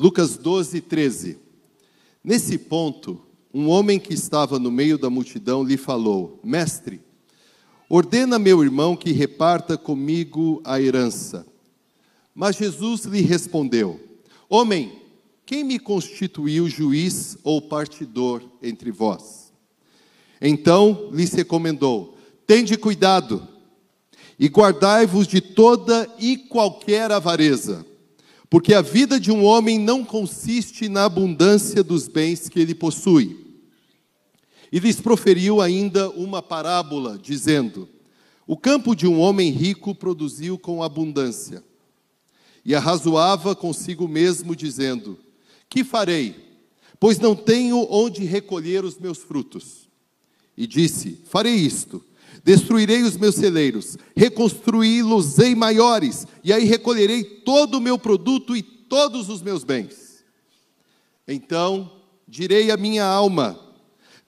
Lucas 12, 13. Nesse ponto, um homem que estava no meio da multidão lhe falou: Mestre, ordena meu irmão que reparta comigo a herança. Mas Jesus lhe respondeu: Homem, quem me constituiu juiz ou partidor entre vós? Então lhes recomendou: Tende cuidado e guardai-vos de toda e qualquer avareza, porque a vida de um homem não consiste na abundância dos bens que ele possui. E lhes proferiu ainda uma parábola, dizendo: O campo de um homem rico produziu com abundância. E arrazoava consigo mesmo, dizendo: Que farei? Pois não tenho onde recolher os meus frutos. E disse: Farei isto: destruirei os meus celeiros, reconstruí-los-ei maiores, e aí recolherei todo o meu produto e todos os meus bens. Então direi à minha alma: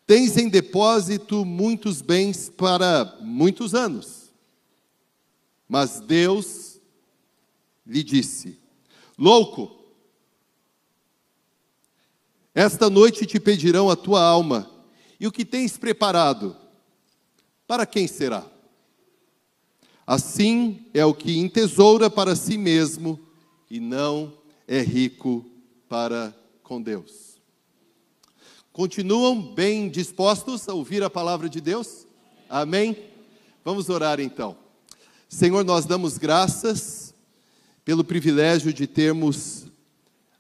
Tens em depósito muitos bens para muitos anos. Mas Deus lhe disse: Louco, esta noite te pedirão a tua alma, e o que tens preparado, para quem será? Assim é o que entesoura para si mesmo e não é rico para com Deus. Continuam bem dispostos a ouvir a palavra de Deus? Amém? Vamos orar então. Senhor, nós damos graças pelo privilégio de termos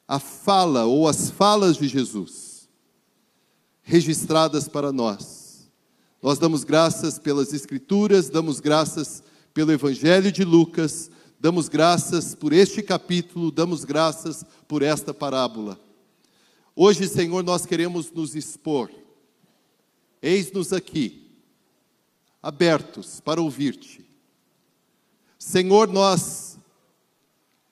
a fala ou as falas de Jesus registradas para nós. Nós damos graças pelas Escrituras, damos graças pelo Evangelho de Lucas, damos graças por este capítulo, damos graças por esta parábola. Hoje, Senhor, nós queremos nos expor. Eis-nos aqui, abertos para ouvir-te. Senhor, nós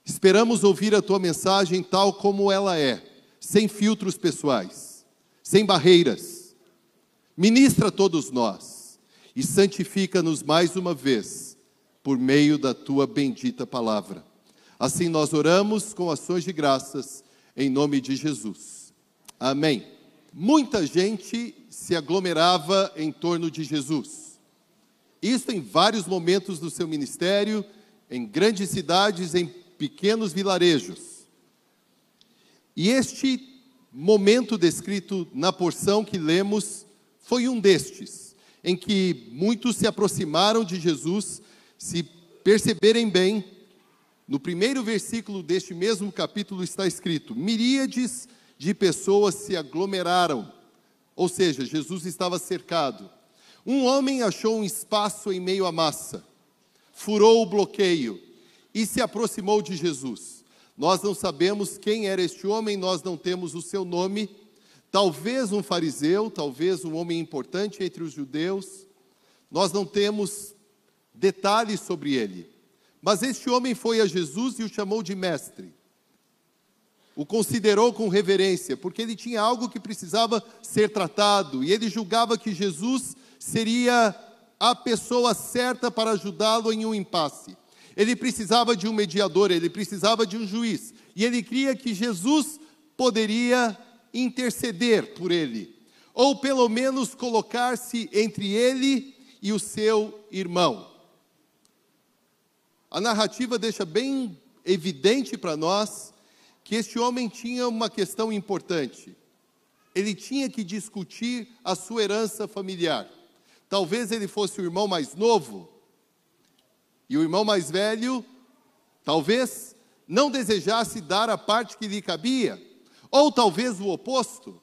esperamos ouvir a tua mensagem tal como ela é, sem filtros pessoais, sem barreiras. Ministra a todos nós e santifica-nos mais uma vez por meio da tua bendita palavra. Assim nós oramos com ações de graças em nome de Jesus. Amém. Muita gente se aglomerava em torno de Jesus. Isso em vários momentos do seu ministério, em grandes cidades, em pequenos vilarejos. E este momento descrito na porção que lemos foi um destes, em que muitos se aproximaram de Jesus, se perceberem bem, no primeiro versículo deste mesmo capítulo está escrito: miríades de pessoas se aglomeraram, ou seja, Jesus estava cercado. Um homem achou um espaço em meio à massa, furou o bloqueio e se aproximou de Jesus. Nós não sabemos quem era este homem, nós não temos o seu nome. Talvez um fariseu, talvez um homem importante entre os judeus. Nós não temos detalhes sobre ele. Mas este homem foi a Jesus e o chamou de mestre o considerou com reverência, porque ele tinha algo que precisava ser tratado, e ele julgava que Jesus seria a pessoa certa para ajudá-lo em um impasse. Ele precisava de um mediador, ele precisava de um juiz, e ele cria que Jesus poderia interceder por ele, ou pelo menos colocar-se entre ele e o seu irmão. A narrativa deixa bem evidente para nós que este homem tinha uma questão importante. Ele tinha que discutir a sua herança familiar. Talvez ele fosse o irmão mais novo, e o irmão mais velho, talvez, não desejasse dar a parte que lhe cabia, ou talvez o oposto.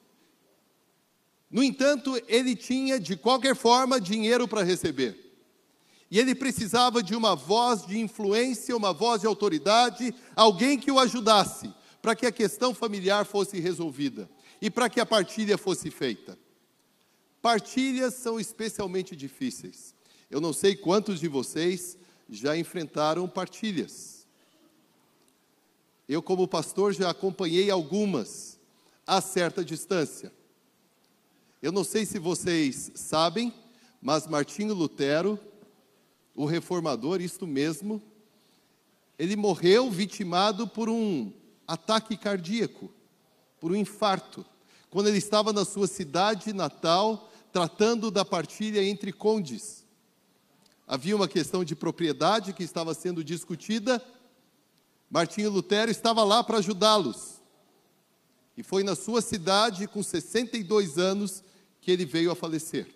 No entanto, ele tinha, de qualquer forma, dinheiro para receber. E ele precisava de uma voz de influência, uma voz de autoridade, alguém que o ajudasse para que a questão familiar fosse resolvida e para que a partilha fosse feita. Partilhas são especialmente difíceis. Eu não sei quantos de vocês já enfrentaram partilhas. Eu, como pastor, já acompanhei algumas a certa distância. Eu não sei se vocês sabem, mas Martinho Lutero, o reformador, isto mesmo, ele morreu vitimado por um ataque cardíaco, por um infarto, quando ele estava na sua cidade natal, tratando da partilha entre condes. Havia uma questão de propriedade que estava sendo discutida. Martinho Lutero estava lá para ajudá-los. E foi na sua cidade, com 62 anos, que ele veio a falecer.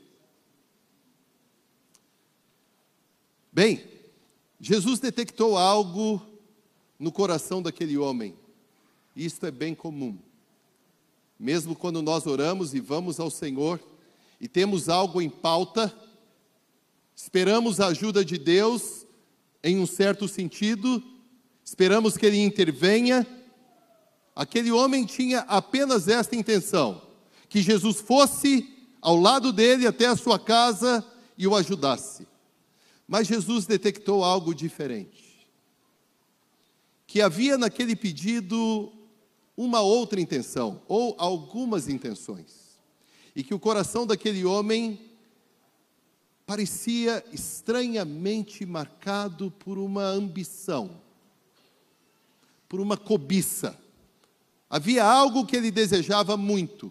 Bem, Jesus detectou algo no coração daquele homem. Isto é bem comum. Mesmo quando nós oramos e vamos ao Senhor e temos algo em pauta, esperamos a ajuda de Deus em um certo sentido, esperamos que Ele intervenha. Aquele homem tinha apenas esta intenção: que Jesus fosse ao lado dele até a sua casa e o ajudasse. Mas Jesus detectou algo diferente. Que havia naquele pedido uma outra intenção, ou algumas intenções. E que o coração daquele homem parecia estranhamente marcado por uma ambição, por uma cobiça. Havia algo que ele desejava muito.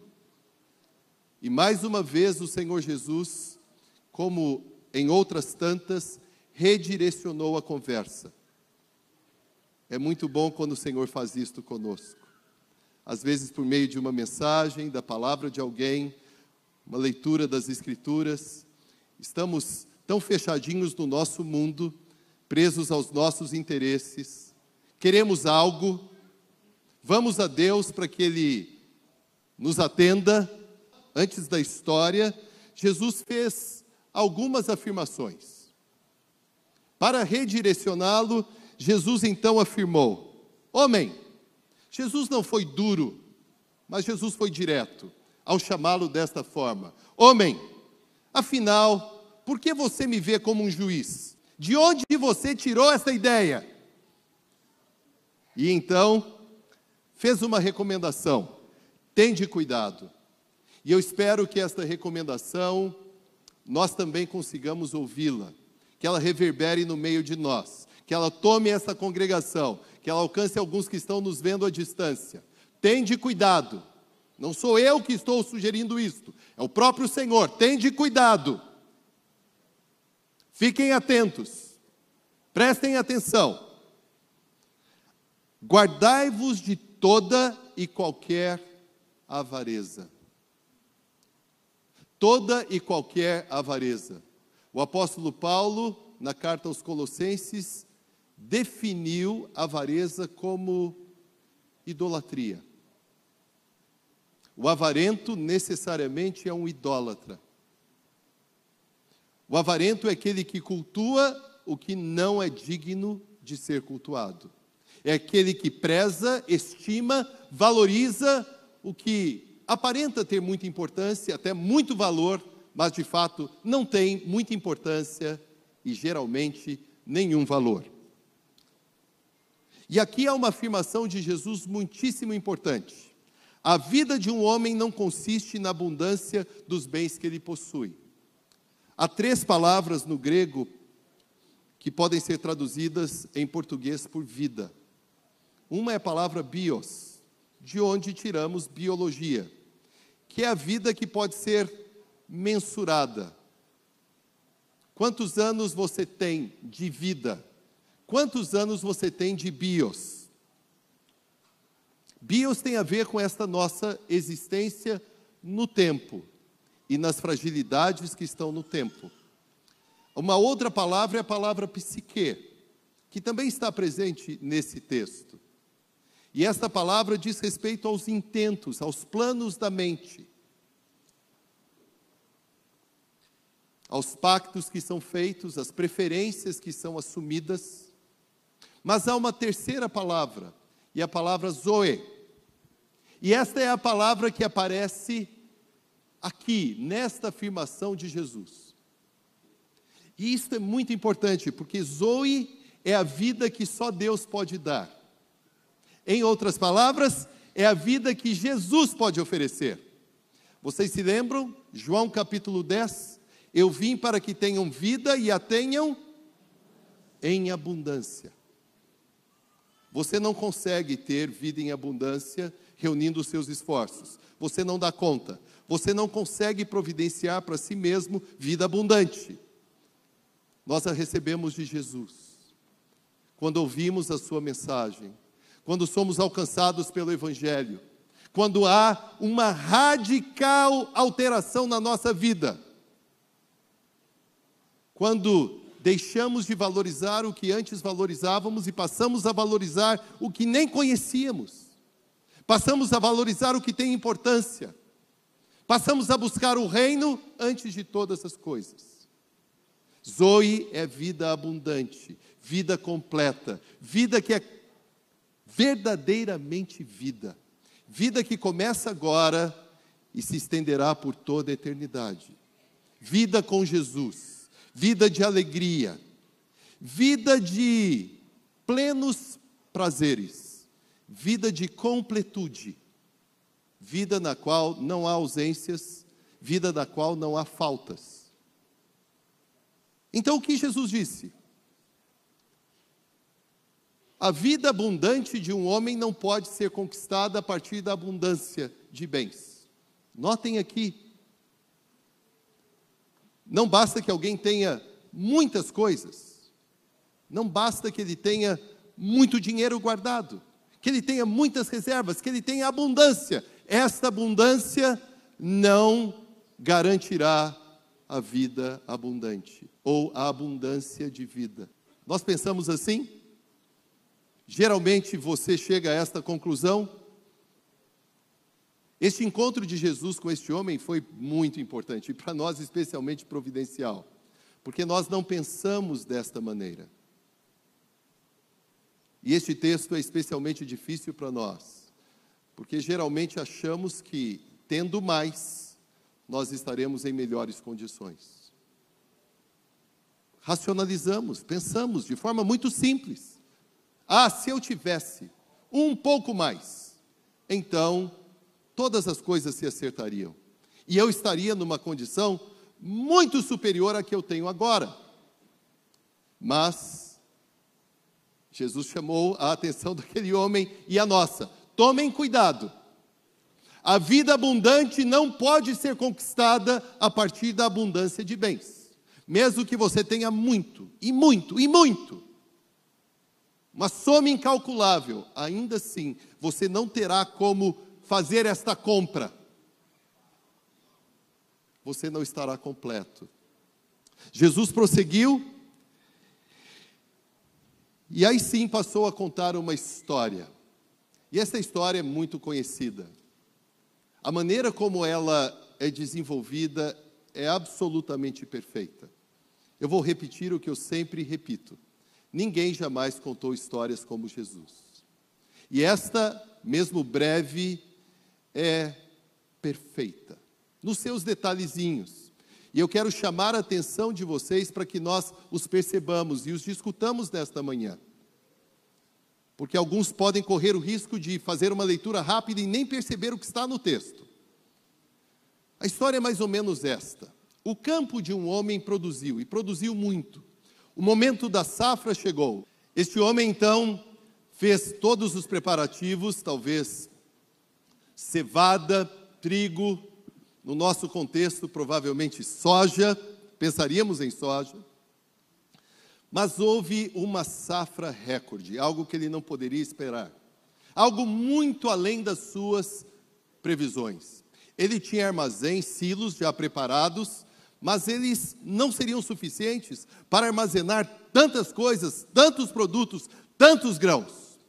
E mais uma vez o Senhor Jesus, como em outras tantas, redirecionou a conversa. É muito bom quando o Senhor faz isto conosco. Às vezes, por meio de uma mensagem, da palavra de alguém, uma leitura das Escrituras, estamos tão fechadinhos no nosso mundo, presos aos nossos interesses, queremos algo, vamos a Deus para que Ele nos atenda. Antes da história, Jesus fez algumas afirmações. Para redirecioná-lo, Jesus então afirmou: Homem, Jesus não foi duro, mas Jesus foi direto ao chamá-lo desta forma: Homem, afinal, por que você me vê como um juiz? De onde você tirou essa ideia? E então fez uma recomendação: tende cuidado. E eu espero que esta recomendação nós também consigamos ouvi-la, que ela reverbere no meio de nós, que ela tome essa congregação, que ela alcance alguns que estão nos vendo à distância. Tende cuidado, não sou eu que estou sugerindo isto, é o próprio Senhor. Tende cuidado, fiquem atentos, prestem atenção. Guardai-vos de toda e qualquer avareza toda e qualquer avareza. O apóstolo Paulo, na carta aos Colossenses, definiu avareza como idolatria. O avarento necessariamente é um idólatra. O avarento é aquele que cultua o que não é digno de ser cultuado. É aquele que preza, estima, valoriza o que aparenta ter muita importância, até muito valor, mas de fato não tem muita importância e geralmente nenhum valor. E aqui há uma afirmação de Jesus muitíssimo importante. A vida de um homem não consiste na abundância dos bens que ele possui. Há três palavras no grego que podem ser traduzidas em português por vida. Uma é a palavra bios, de onde tiramos biologia que é a vida que pode ser mensurada. Quantos anos você tem de vida? Quantos anos você tem de bios? Bios tem a ver com esta nossa existência no tempo e nas fragilidades que estão no tempo. Uma outra palavra é a palavra psique, que também está presente nesse texto. E esta palavra diz respeito aos intentos, aos planos da mente, aos pactos que são feitos, às preferências que são assumidas. Mas há uma terceira palavra, e a palavra Zoe. E esta é a palavra que aparece aqui, nesta afirmação de Jesus. E isto é muito importante, porque Zoe é a vida que só Deus pode dar. Em outras palavras, é a vida que Jesus pode oferecer. Vocês se lembram? João capítulo 10. Eu vim para que tenham vida e a tenham em abundância. Você não consegue ter vida em abundância reunindo os seus esforços. Você não dá conta. Você não consegue providenciar para si mesmo vida abundante. Nós a recebemos de Jesus. Quando ouvimos a sua mensagem, quando somos alcançados pelo evangelho, quando há uma radical alteração na nossa vida. Quando deixamos de valorizar o que antes valorizávamos e passamos a valorizar o que nem conhecíamos. Passamos a valorizar o que tem importância. Passamos a buscar o reino antes de todas as coisas. Zoe é vida abundante, vida completa, vida que é verdadeiramente vida. Vida que começa agora e se estenderá por toda a eternidade. Vida com Jesus, vida de alegria, vida de plenos prazeres, vida de completude, vida na qual não há ausências, vida na qual não há faltas. Então o que Jesus disse? A vida abundante de um homem não pode ser conquistada a partir da abundância de bens. Notem aqui. Não basta que alguém tenha muitas coisas. Não basta que ele tenha muito dinheiro guardado, que ele tenha muitas reservas, que ele tenha abundância. Esta abundância não garantirá a vida abundante ou a abundância de vida. Nós pensamos assim? Geralmente você chega a esta conclusão. Este encontro de Jesus com este homem foi muito importante e para nós especialmente providencial, porque nós não pensamos desta maneira. E este texto é especialmente difícil para nós, porque geralmente achamos que, tendo mais, nós estaremos em melhores condições. Racionalizamos, pensamos de forma muito simples. Ah, se eu tivesse um pouco mais, então todas as coisas se acertariam. E eu estaria numa condição muito superior à que eu tenho agora. Mas Jesus chamou a atenção daquele homem e a nossa. Tomem cuidado. A vida abundante não pode ser conquistada a partir da abundância de bens. Mesmo que você tenha muito, e muito, e muito uma soma incalculável, ainda assim, você não terá como fazer esta compra. Você não estará completo. Jesus prosseguiu, e aí sim passou a contar uma história. E essa história é muito conhecida. A maneira como ela é desenvolvida é absolutamente perfeita. Eu vou repetir o que eu sempre repito. Ninguém jamais contou histórias como Jesus. E esta, mesmo breve, é perfeita, nos seus detalhezinhos. E eu quero chamar a atenção de vocês para que nós os percebamos e os discutamos nesta manhã. Porque alguns podem correr o risco de fazer uma leitura rápida e nem perceber o que está no texto. A história é mais ou menos esta: o campo de um homem produziu, e produziu muito. O momento da safra chegou. Este homem então fez todos os preparativos, talvez cevada, trigo, no nosso contexto, provavelmente soja, pensaríamos em soja. Mas houve uma safra recorde, algo que ele não poderia esperar, algo muito além das suas previsões. Ele tinha armazéns, silos já preparados, mas eles não seriam suficientes para armazenar tantas coisas, tantos produtos, tantos grãos.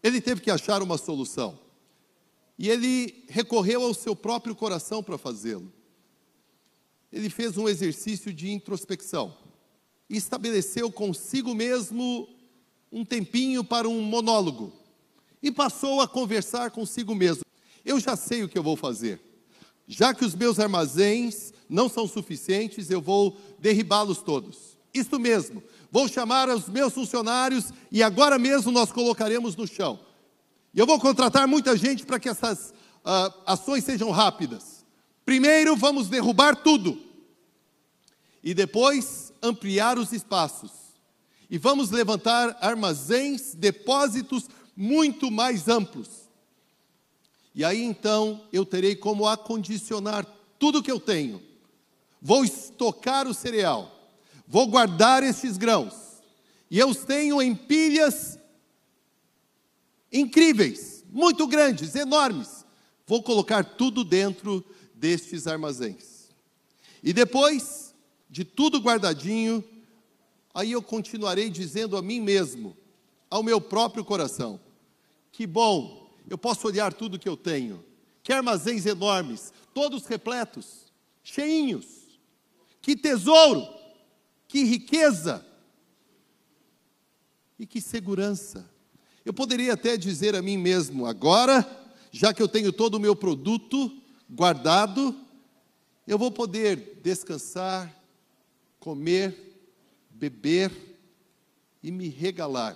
Ele teve que achar uma solução. E ele recorreu ao seu próprio coração para fazê-lo. Ele fez um exercício de introspecção e estabeleceu consigo mesmo um tempinho para um monólogo. E passou a conversar consigo mesmo. Eu já sei o que eu vou fazer. Já que os meus armazéns não são suficientes, eu vou derribá-los todos. Isto mesmo, vou chamar os meus funcionários e agora mesmo nós colocaremos no chão. E eu vou contratar muita gente para que essas uh, ações sejam rápidas. Primeiro, vamos derrubar tudo. E depois, ampliar os espaços. e vamos levantar armazéns, depósitos muito mais amplos. E aí então eu terei como acondicionar tudo que eu tenho. Vou estocar o cereal, vou guardar estes grãos, e eu os tenho em pilhas incríveis, muito grandes, enormes. Vou colocar tudo dentro destes armazéns. E depois de tudo guardadinho, aí eu continuarei dizendo a mim mesmo, ao meu próprio coração: que bom, eu posso olhar tudo que eu tenho, que armazéns enormes, todos repletos, cheinhos, que tesouro, que riqueza e que segurança. Eu poderia até dizer a mim mesmo, agora, já que eu tenho todo o meu produto guardado, eu vou poder descansar, comer, beber e me regalar.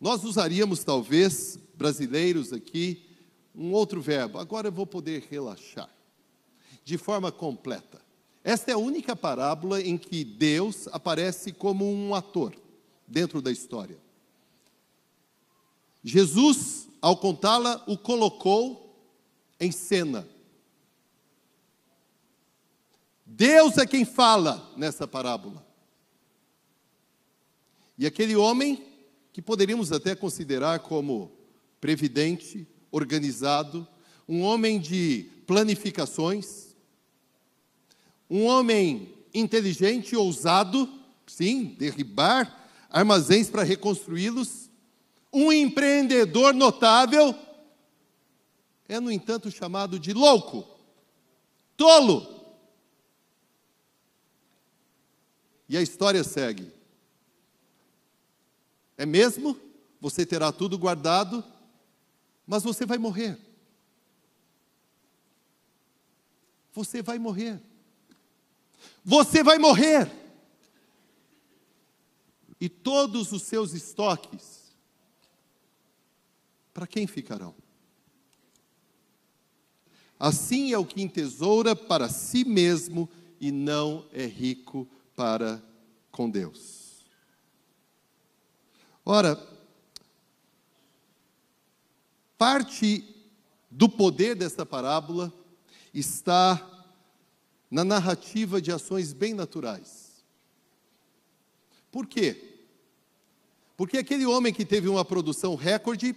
Nós usaríamos, talvez, brasileiros aqui, um outro verbo. Agora eu vou poder relaxar de forma completa. Esta é a única parábola em que Deus aparece como um ator dentro da história. Jesus, ao contá-la, o colocou em cena. Deus é quem fala nessa parábola. E aquele homem, que poderíamos até considerar como previdente, organizado, um homem de planificações, um homem inteligente, ousado, sim, derribar armazéns para reconstruí-los, um empreendedor notável, é, no entanto, chamado de louco, tolo. E a história segue. É mesmo? Você terá tudo guardado, mas você vai morrer. Você vai morrer. Você vai morrer. E todos os seus estoques, para quem ficarão? Assim é o que entesoura para si mesmo e não é rico para com Deus. Ora, parte do poder desta parábola está na narrativa de ações bem naturais. Por quê? Porque aquele homem que teve uma produção recorde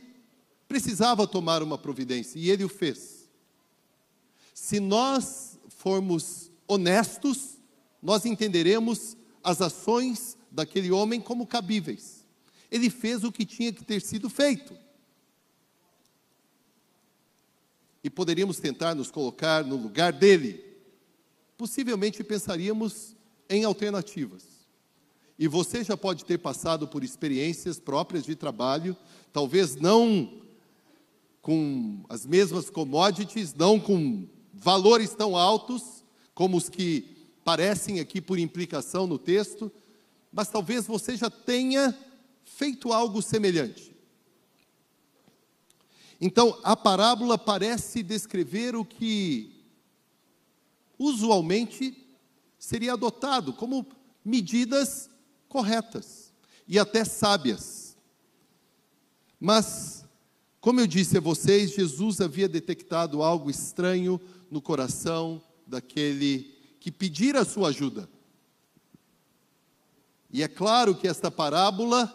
precisava tomar uma providência e ele o fez. Se nós formos honestos, nós entenderemos as ações daquele homem como cabíveis. Ele fez o que tinha que ter sido feito. E poderíamos tentar nos colocar no lugar dele possivelmente pensaríamos em alternativas. E você já pode ter passado por experiências próprias de trabalho, talvez não com as mesmas commodities, não com valores tão altos como os que parecem aqui por implicação no texto, mas talvez você já tenha feito algo semelhante. Então, a parábola parece descrever o que usualmente seria adotado como medidas corretas e até sábias. Mas, como eu disse a vocês, Jesus havia detectado algo estranho no coração daquele que pedira a sua ajuda. E é claro que esta parábola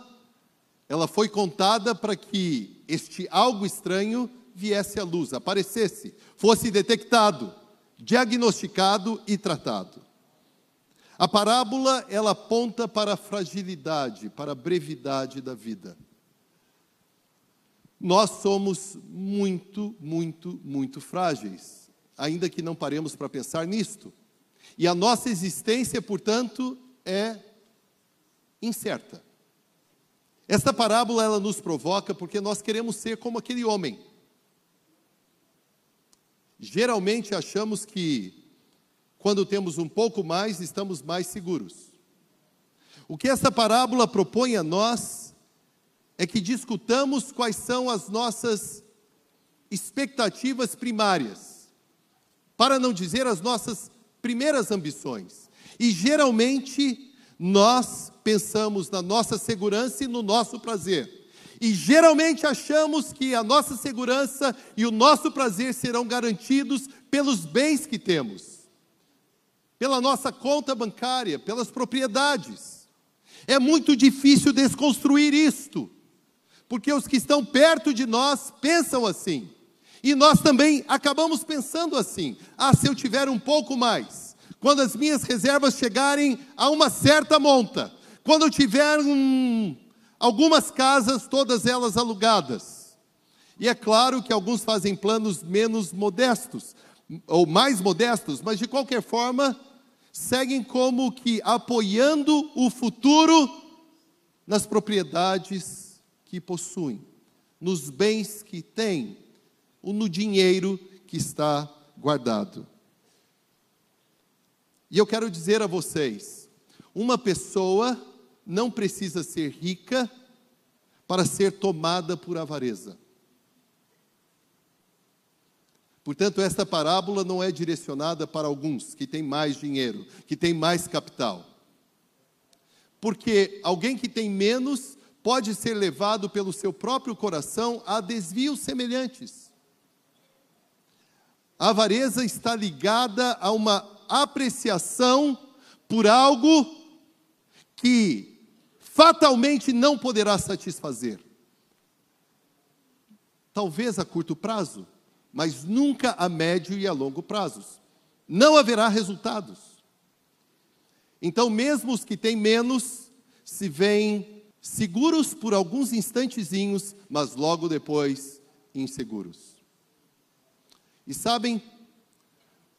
ela foi contada para que este algo estranho viesse à luz, aparecesse, fosse detectado diagnosticado e tratado. A parábola ela aponta para a fragilidade, para a brevidade da vida. Nós somos muito, muito, muito frágeis, ainda que não paremos para pensar nisto. E a nossa existência, portanto, é incerta. Esta parábola ela nos provoca porque nós queremos ser como aquele homem Geralmente achamos que quando temos um pouco mais, estamos mais seguros. O que essa parábola propõe a nós é que discutamos quais são as nossas expectativas primárias, para não dizer as nossas primeiras ambições. E geralmente nós pensamos na nossa segurança e no nosso prazer. E geralmente achamos que a nossa segurança e o nosso prazer serão garantidos pelos bens que temos, pela nossa conta bancária, pelas propriedades. É muito difícil desconstruir isto, porque os que estão perto de nós pensam assim. E nós também acabamos pensando assim: ah, se eu tiver um pouco mais, quando as minhas reservas chegarem a uma certa monta, quando eu tiver um, algumas casas, todas elas alugadas. E é claro que alguns fazem planos menos modestos, ou mais modestos, mas de qualquer forma, seguem como que apoiando o futuro nas propriedades que possuem, nos bens que têm, ou no dinheiro que está guardado. E eu quero dizer a vocês: uma pessoa não precisa ser rica para ser tomada por avareza. Portanto, esta parábola não é direcionada para alguns que têm mais dinheiro, que têm mais capital. Porque alguém que tem menos pode ser levado pelo seu próprio coração a desvios semelhantes. A avareza está ligada a uma apreciação por algo que fatalmente não poderá satisfazer. Talvez a curto prazo, mas nunca a médio e a longo prazos. Não haverá resultados. Então, mesmo os que têm menos, se veem seguros por alguns instantezinhos, mas logo depois inseguros. E sabem,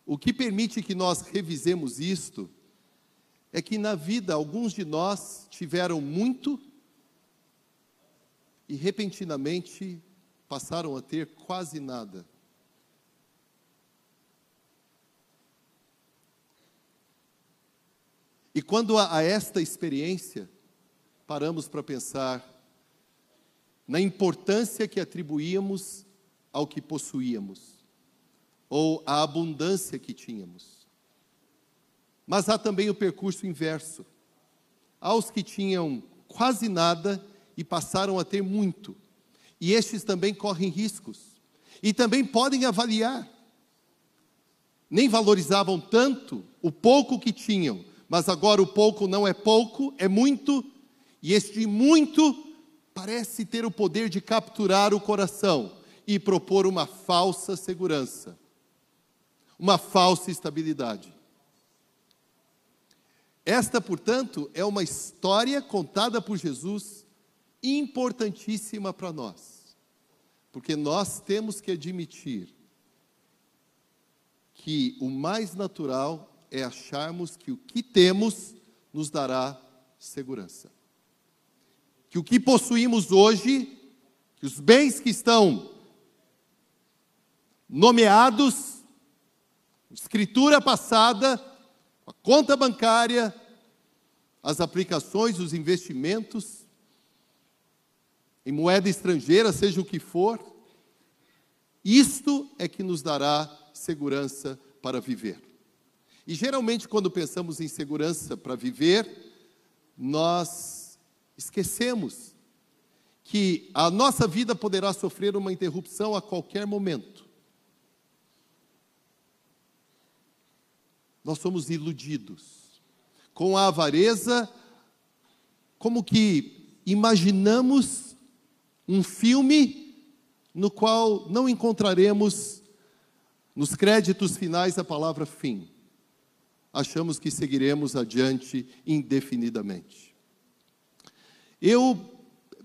o que permite que nós revisemos isto é que na vida alguns de nós tiveram muito e repentinamente passaram a ter quase nada. E quando a, esta experiência, paramos para pensar na importância que atribuíamos ao que possuíamos, ou à abundância que tínhamos. Mas há também o percurso inverso. Há os que tinham quase nada e passaram a ter muito. E estes também correm riscos. E também podem avaliar. Nem valorizavam tanto o pouco que tinham, mas agora o pouco não é pouco, é muito, e este muito parece ter o poder de capturar o coração e propor uma falsa segurança, uma falsa estabilidade. Esta, portanto, é uma história contada por Jesus importantíssima para nós, porque nós temos que admitir que o mais natural é acharmos que o que temos nos dará segurança. Que o que possuímos hoje, que os bens que estão nomeados, escritura passada, conta bancária, as aplicações, os investimentos, em moeda estrangeira, seja o que for, isto é que nos dará segurança para viver. E geralmente, quando pensamos em segurança para viver, nós esquecemos que a nossa vida poderá sofrer uma interrupção a qualquer momento. Nós somos iludidos com a avareza, como que imaginamos um filme no qual não encontraremos nos créditos finais a palavra fim achamos que seguiremos adiante indefinidamente. Eu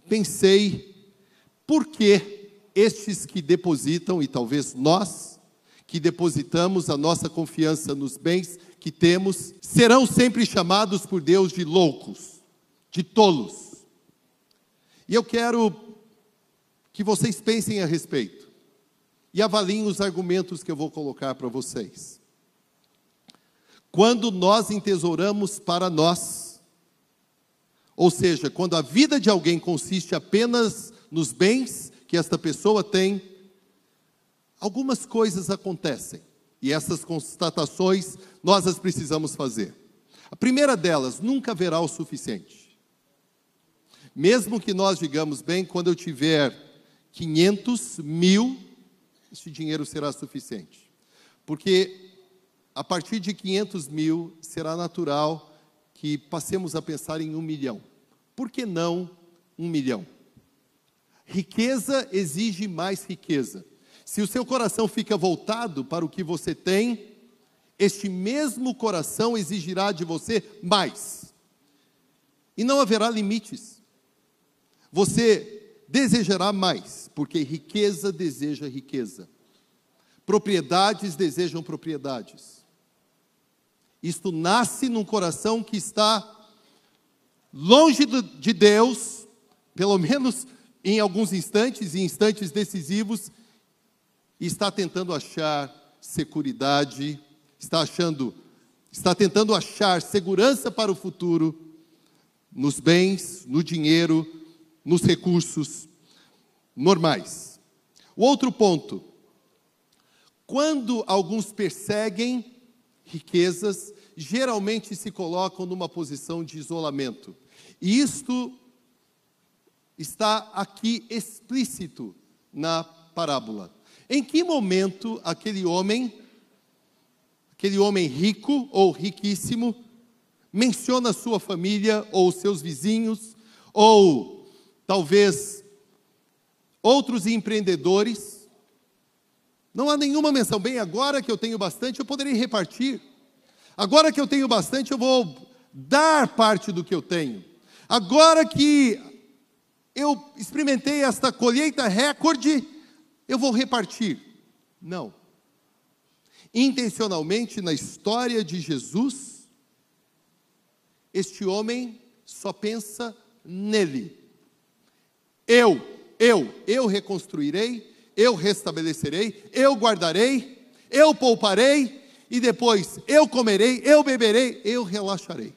pensei, por que estes que depositam, e talvez nós, que depositamos a nossa confiança nos bens que temos, serão sempre chamados por Deus de loucos, de tolos. E eu quero que vocês pensem a respeito e avaliem os argumentos que eu vou colocar para vocês. Quando nós entesouramos para nós, ou seja, quando a vida de alguém consiste apenas nos bens que esta pessoa tem, algumas coisas acontecem. E essas constatações nós as precisamos fazer. A primeira delas, nunca haverá o suficiente. Mesmo que nós digamos, bem, quando eu tiver 500 mil, esse dinheiro será suficiente. Porque a partir de 500 mil será natural que passemos a pensar em um milhão. Por que não um milhão? Riqueza exige mais riqueza. Se o seu coração fica voltado para o que você tem, este mesmo coração exigirá de você mais. E não haverá limites. Você desejará mais, porque riqueza deseja riqueza. Propriedades desejam propriedades. Isto nasce num coração que está longe de Deus, pelo menos em alguns instantes, em instantes decisivos, e está tentando achar está achando, está tentando achar segurança para o futuro nos bens, no dinheiro, nos recursos normais. O outro ponto, quando alguns perseguem riquezas, geralmente se colocam numa posição de isolamento. E isto está aqui explícito na parábola. Em que momento aquele homem, aquele homem rico ou riquíssimo, menciona sua família ou seus vizinhos, ou talvez outros empreendedores? Não há nenhuma menção. Bem, agora que eu tenho bastante, eu poderei repartir. Agora que eu tenho bastante, eu vou dar parte do que eu tenho. Agora que eu experimentei esta colheita recorde, eu vou repartir. Não. Intencionalmente, na história de Jesus, este homem só pensa nele. Eu, eu, eu reconstruirei, eu restabelecerei, eu guardarei, eu pouparei, e depois eu comerei, eu beberei, eu relaxarei.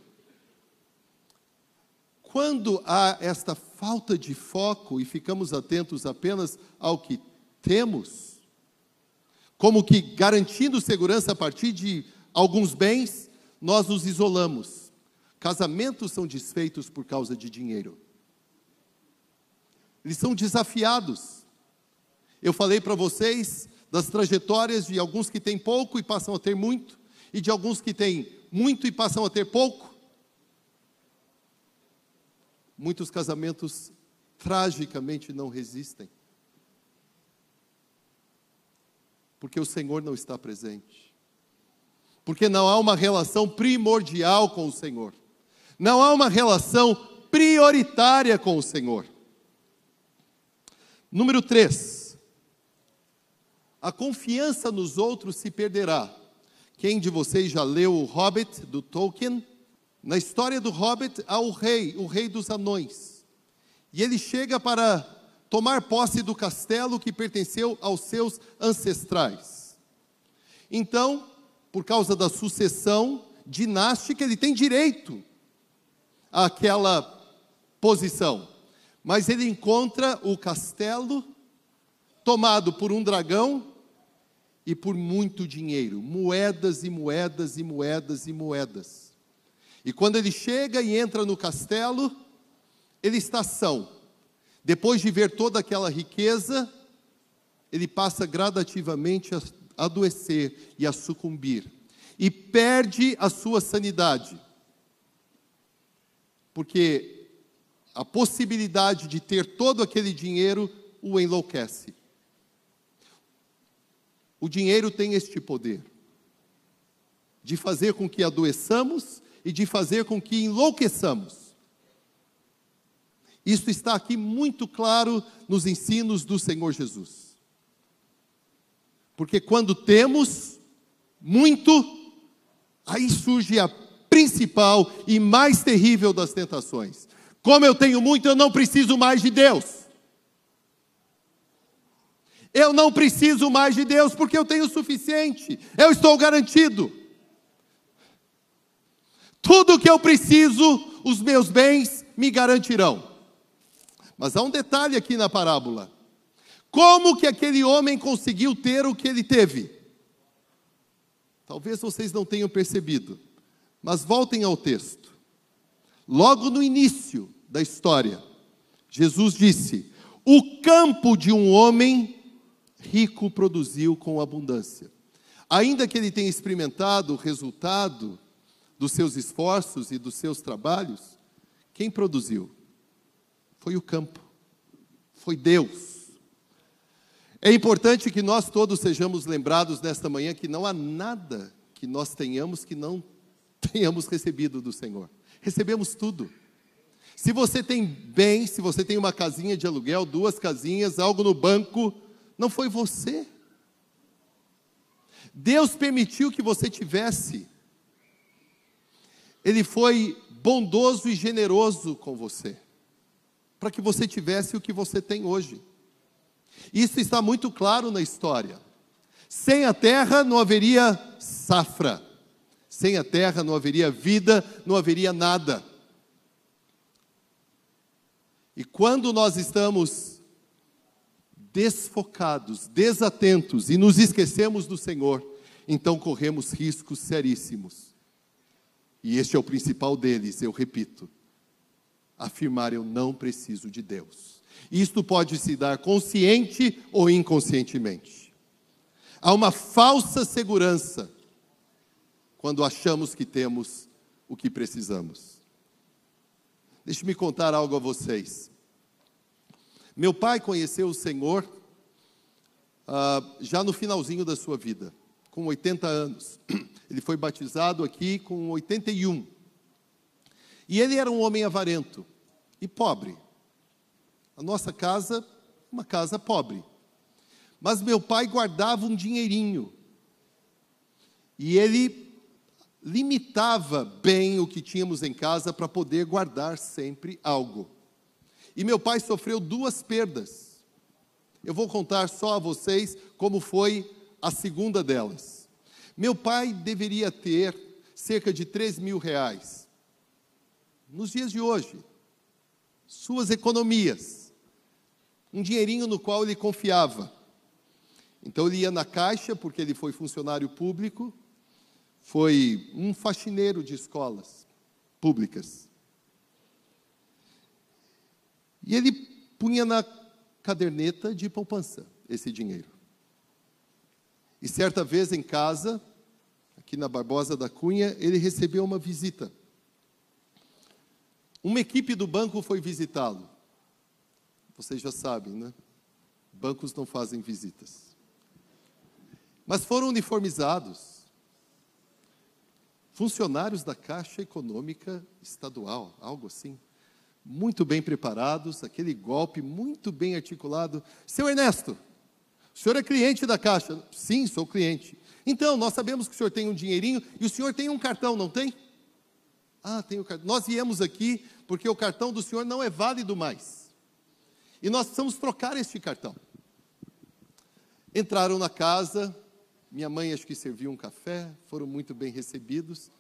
Quando há esta falta de foco e ficamos atentos apenas ao que temos, como que garantindo segurança a partir de alguns bens, nós nos isolamos. Casamentos são desfeitos por causa de dinheiro. Eles são desafiados. Eu falei para vocês das trajetórias de alguns que têm pouco e passam a ter muito, e de alguns que têm muito e passam a ter pouco. Muitos casamentos tragicamente não resistem. Porque o Senhor não está presente. Porque não há uma relação primordial com o Senhor. Não há uma relação prioritária com o Senhor. Número 3. A confiança nos outros se perderá. Quem de vocês já leu o Hobbit do Tolkien? Na história do Hobbit há o rei, o rei dos anões. E ele chega para tomar posse do castelo que pertenceu aos seus ancestrais. Então, por causa da sucessão dinástica, ele tem direito àquela posição. Mas ele encontra o castelo tomado por um dragão e por muito dinheiro, moedas e moedas e moedas e moedas. E quando ele chega e entra no castelo, ele está são depois de ver toda aquela riqueza, ele passa gradativamente a adoecer e a sucumbir, e perde a sua sanidade, porque a possibilidade de ter todo aquele dinheiro o enlouquece. O dinheiro tem este poder de fazer com que adoeçamos e de fazer com que enlouqueçamos. Isso está aqui muito claro nos ensinos do Senhor Jesus. Porque quando temos muito, aí surge a principal e mais terrível das tentações. Como eu tenho muito, eu não preciso mais de Deus. Eu não preciso mais de Deus porque eu tenho o suficiente. Eu estou garantido. Tudo que eu preciso, os meus bens me garantirão. Mas há um detalhe aqui na parábola. Como que aquele homem conseguiu ter o que ele teve? Talvez vocês não tenham percebido, mas voltem ao texto. Logo no início da história, Jesus disse: O campo de um homem rico produziu com abundância. Ainda que ele tenha experimentado o resultado dos seus esforços e dos seus trabalhos, quem produziu? Foi o campo, foi Deus. É importante que nós todos sejamos lembrados nesta manhã que não há nada que nós tenhamos que não tenhamos recebido do Senhor. Recebemos tudo. Se você tem bem, se você tem uma casinha de aluguel, duas casinhas, algo no banco, não foi você. Deus permitiu que você tivesse. Ele foi bondoso e generoso com você, para que você tivesse o que você tem hoje. Isso está muito claro na história. Sem a terra não haveria safra. Sem a terra não haveria vida, não haveria nada. E quando nós estamos desfocados, desatentos e nos esquecemos do Senhor, então corremos riscos seríssimos. E este é o principal deles, eu repito: afirmar eu não preciso de Deus. Isto pode se dar consciente ou inconscientemente. Há uma falsa segurança quando achamos que temos o que precisamos. Deixe-me contar algo a vocês. Meu pai conheceu o Senhor uh, já no finalzinho da sua vida, com 80 anos. Ele foi batizado aqui com 81. E ele era um homem avarento e pobre. A nossa casa, uma casa pobre. Mas meu pai guardava um dinheirinho. E ele limitava bem o que tínhamos em casa para poder guardar sempre algo. E meu pai sofreu duas perdas. Eu vou contar só a vocês como foi a segunda delas. Meu pai deveria ter cerca de 3 mil reais. Nos dias de hoje, suas economias, um dinheirinho no qual ele confiava. Então ele ia na caixa, porque ele foi funcionário público, foi um faxineiro de escolas públicas. E ele punha na caderneta de poupança esse dinheiro. E certa vez em casa, aqui na Barbosa da Cunha, ele recebeu uma visita. Uma equipe do banco foi visitá-lo. Vocês já sabem, né? Bancos não fazem visitas. Mas foram uniformizados, funcionários da Caixa Econômica Estadual, algo assim. Muito bem preparados, aquele golpe muito bem articulado. Seu Ernesto, o senhor é cliente da Caixa? Sim, sou cliente. Então, nós sabemos que o senhor tem um dinheirinho e o senhor tem um cartão, não tem? Ah, tem o cartão. Nós viemos aqui porque o cartão do senhor não é válido mais. E nós precisamos trocar este cartão. Entraram na casa, minha mãe acho que serviu um café, foram muito bem recebidos.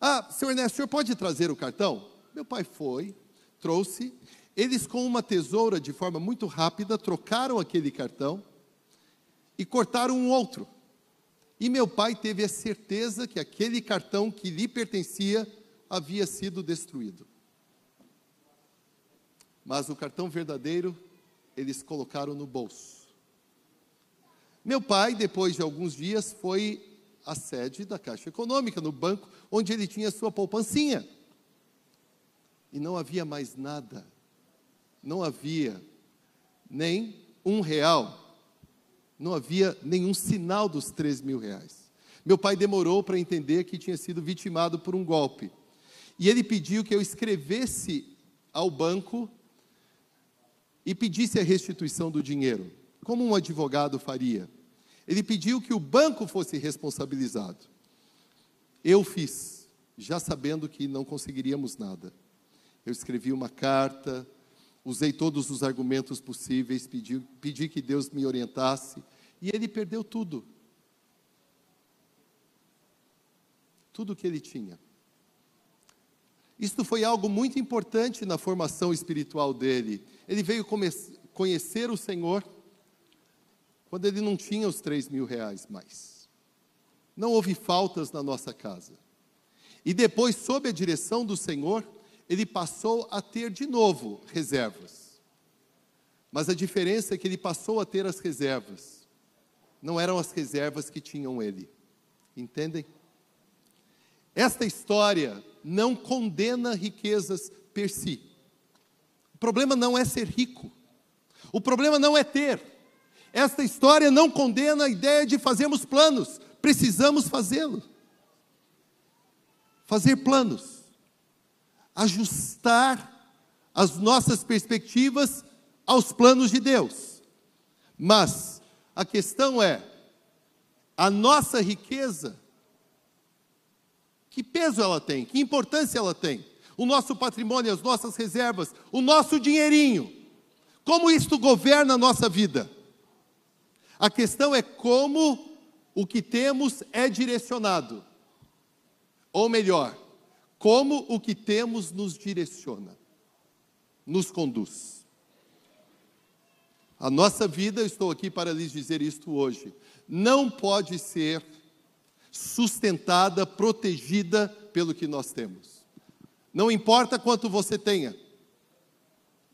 Ah, senhor Ernesto, o senhor pode trazer o cartão? Meu pai foi, trouxe. Eles, com uma tesoura, de forma muito rápida, trocaram aquele cartão e cortaram um outro. E meu pai teve a certeza que aquele cartão que lhe pertencia havia sido destruído. Mas o cartão verdadeiro eles colocaram no bolso. Meu pai, depois de alguns dias, foi à sede da Caixa Econômica, no banco, onde ele tinha sua poupancinha. E não havia mais nada. Não havia nem um real. Não havia nenhum sinal dos três mil reais. Meu pai demorou para entender que tinha sido vitimado por um golpe. E ele pediu que eu escrevesse ao banco e pedisse a restituição do dinheiro como um advogado faria. Ele pediu que o banco fosse responsabilizado. Eu fiz, já sabendo que não conseguiríamos nada. Eu escrevi uma carta, usei todos os argumentos possíveis, pedi, pedi que Deus me orientasse, e ele perdeu tudo. Tudo que ele tinha. Isto foi algo muito importante na formação espiritual dele. Ele veio conhecer o Senhor quando ele não tinha os três mil reais mais. Não houve faltas na nossa casa. E depois, sob a direção do Senhor, ele passou a ter de novo reservas. Mas a diferença é que ele passou a ter as reservas. Não eram as reservas que tinham ele. Entendem? Esta história não condena riquezas per si. O problema não é ser rico. O problema não é ter. Esta história não condena a ideia de fazermos planos. Precisamos fazê-los. Fazer planos. Ajustar as nossas perspectivas aos planos de Deus. Mas a questão é: a nossa riqueza que peso ela tem? Que importância ela tem? O nosso patrimônio, as nossas reservas, o nosso dinheirinho. Como isto governa a nossa vida? A questão é como o que temos é direcionado. Ou melhor, como o que temos nos direciona, nos conduz. A nossa vida, estou aqui para lhes dizer isto hoje, não pode ser sustentada, protegida pelo que nós temos. Não importa quanto você tenha,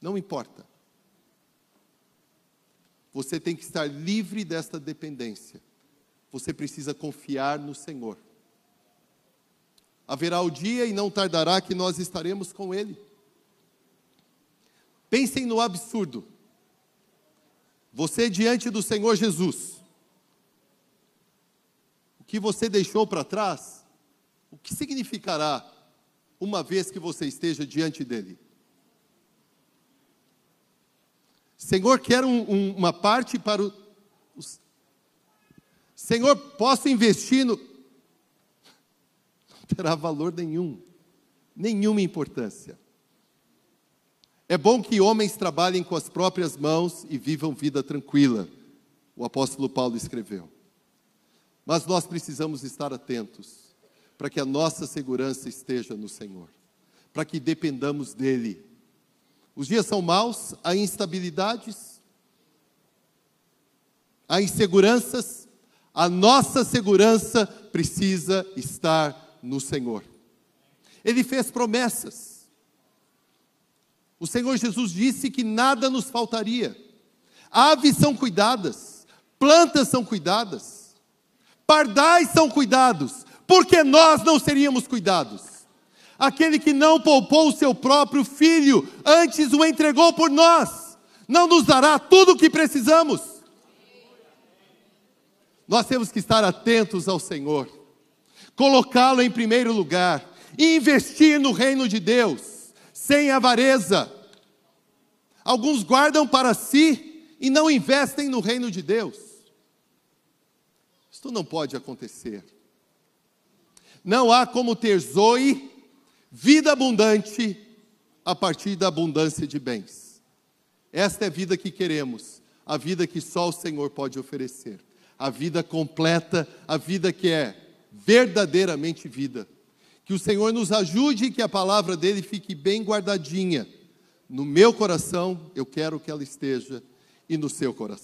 não importa. Você tem que estar livre desta dependência. Você precisa confiar no Senhor. Haverá o dia e não tardará que nós estaremos com Ele. Pensem no absurdo. Você diante do Senhor Jesus que você deixou para trás, o que significará uma vez que você esteja diante dele? Senhor, quero um, um, uma parte para o. Os... Senhor, posso investir no. Não terá valor nenhum, nenhuma importância. É bom que homens trabalhem com as próprias mãos e vivam vida tranquila, o apóstolo Paulo escreveu. Mas nós precisamos estar atentos para que a nossa segurança esteja no Senhor, para que dependamos dEle. Os dias são maus, há instabilidades, há inseguranças, a nossa segurança precisa estar no Senhor. Ele fez promessas. O Senhor Jesus disse que nada nos faltaria. Aves são cuidadas, plantas são cuidadas, Pardais são cuidados, porque nós não seríamos cuidados. Aquele que não poupou o seu próprio filho, antes o entregou por nós, não nos dará tudo o que precisamos. Nós temos que estar atentos ao Senhor, colocá-lo em primeiro lugar investir no reino de Deus, sem avareza. Alguns guardam para si e não investem no reino de Deus. Isto não pode acontecer. Não há como ter zoe, vida abundante, a partir da abundância de bens. Esta é a vida que queremos, a vida que só o Senhor pode oferecer. A vida completa, a vida que é verdadeiramente vida. Que o Senhor nos ajude e que a palavra dele fique bem guardadinha. No meu coração, eu quero que ela esteja, e no seu coração.